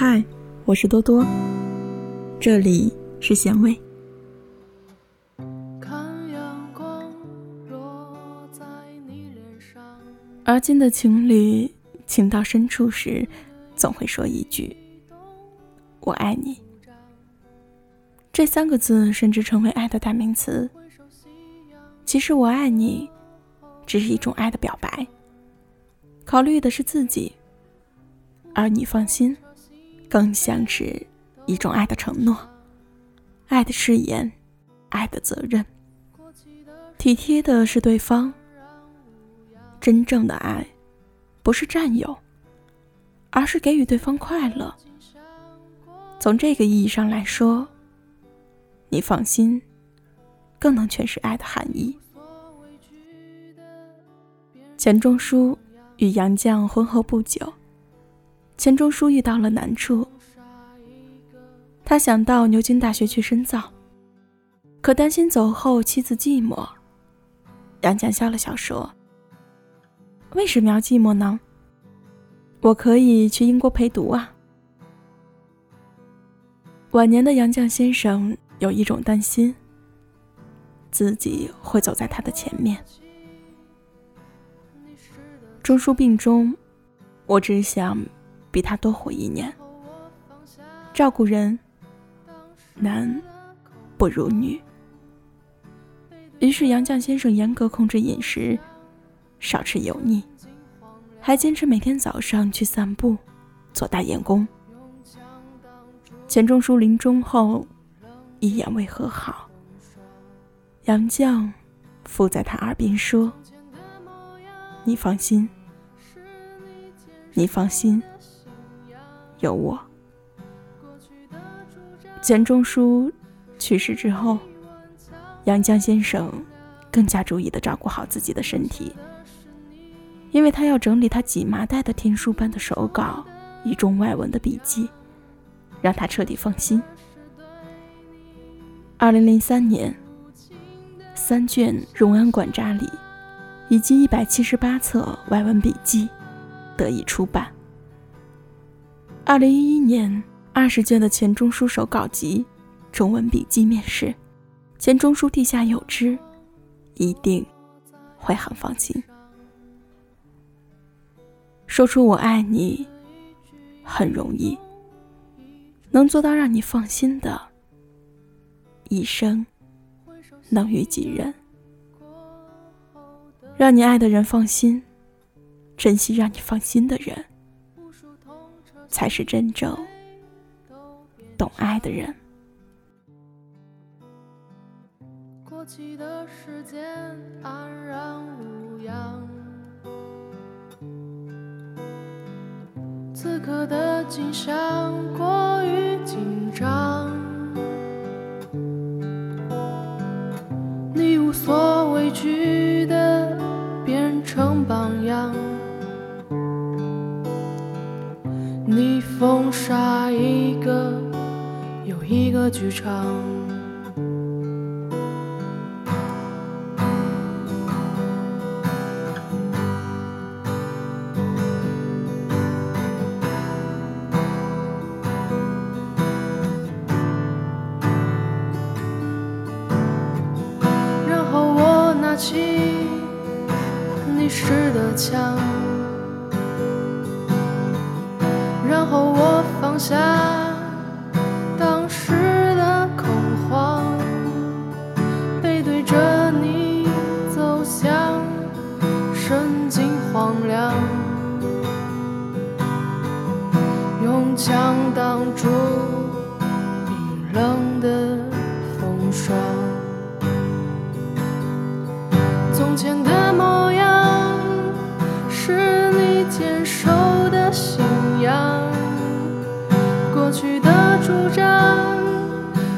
嗨，我是多多，这里是咸味。而今的情侣，情到深处时，总会说一句“我爱你”。这三个字甚至成为爱的代名词。其实，“我爱你”只是一种爱的表白，考虑的是自己，而你放心。更像是一种爱的承诺，爱的誓言，爱的责任。体贴的是对方。真正的爱，不是占有，而是给予对方快乐。从这个意义上来说，你放心，更能诠释爱的含义。钱钟书与杨绛婚后不久。钱钟书遇到了难处，他想到牛津大学去深造，可担心走后妻子寂寞。杨绛笑了笑说：“为什么要寂寞呢？我可以去英国陪读啊。”晚年的杨绛先生有一种担心，自己会走在他的前面。钟书病中，我只想。比他多活一年，照顾人男不如女。于是杨绛先生严格控制饮食，少吃油腻，还坚持每天早上去散步，做大雁功。钱钟书临终后一言未和好，杨绛附在他耳边说：“你放心，你放心。”有我。钱钟书去世之后，杨绛先生更加注意的照顾好自己的身体，因为他要整理他几麻袋的天书般的手稿，一中外文的笔记，让他彻底放心。二零零三年，三卷《荣安馆札里》以及一百七十八册外文笔记得以出版。二零一一年，二十卷的钱钟书手稿集中文笔记面世，钱钟书地下有知，一定会很放心。说出我爱你很容易，能做到让你放心的，一生能遇几人？让你爱的人放心，珍惜让你放心的人。才是真正懂爱的人。过去的时间安然无恙，此刻的景象你封杀一个又一个剧场，然后我拿起你使的枪。后我放下当时的恐慌，背对着你走向神经荒凉，用枪挡住冰冷。主张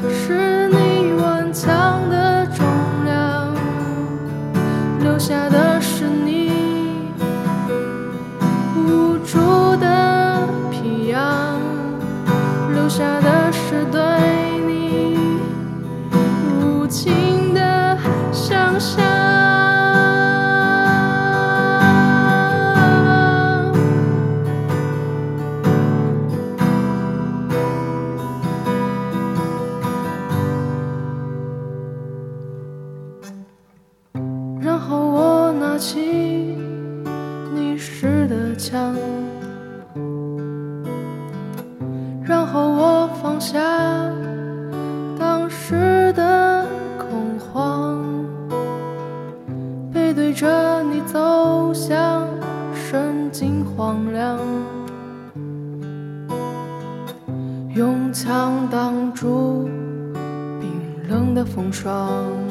是你顽强的重量，留下的是你无助的皮样，留下的是对你无情。然后我拿起你试的枪，然后我放下当时的恐慌，背对着你走向深井荒凉，用枪挡住冰冷的风霜。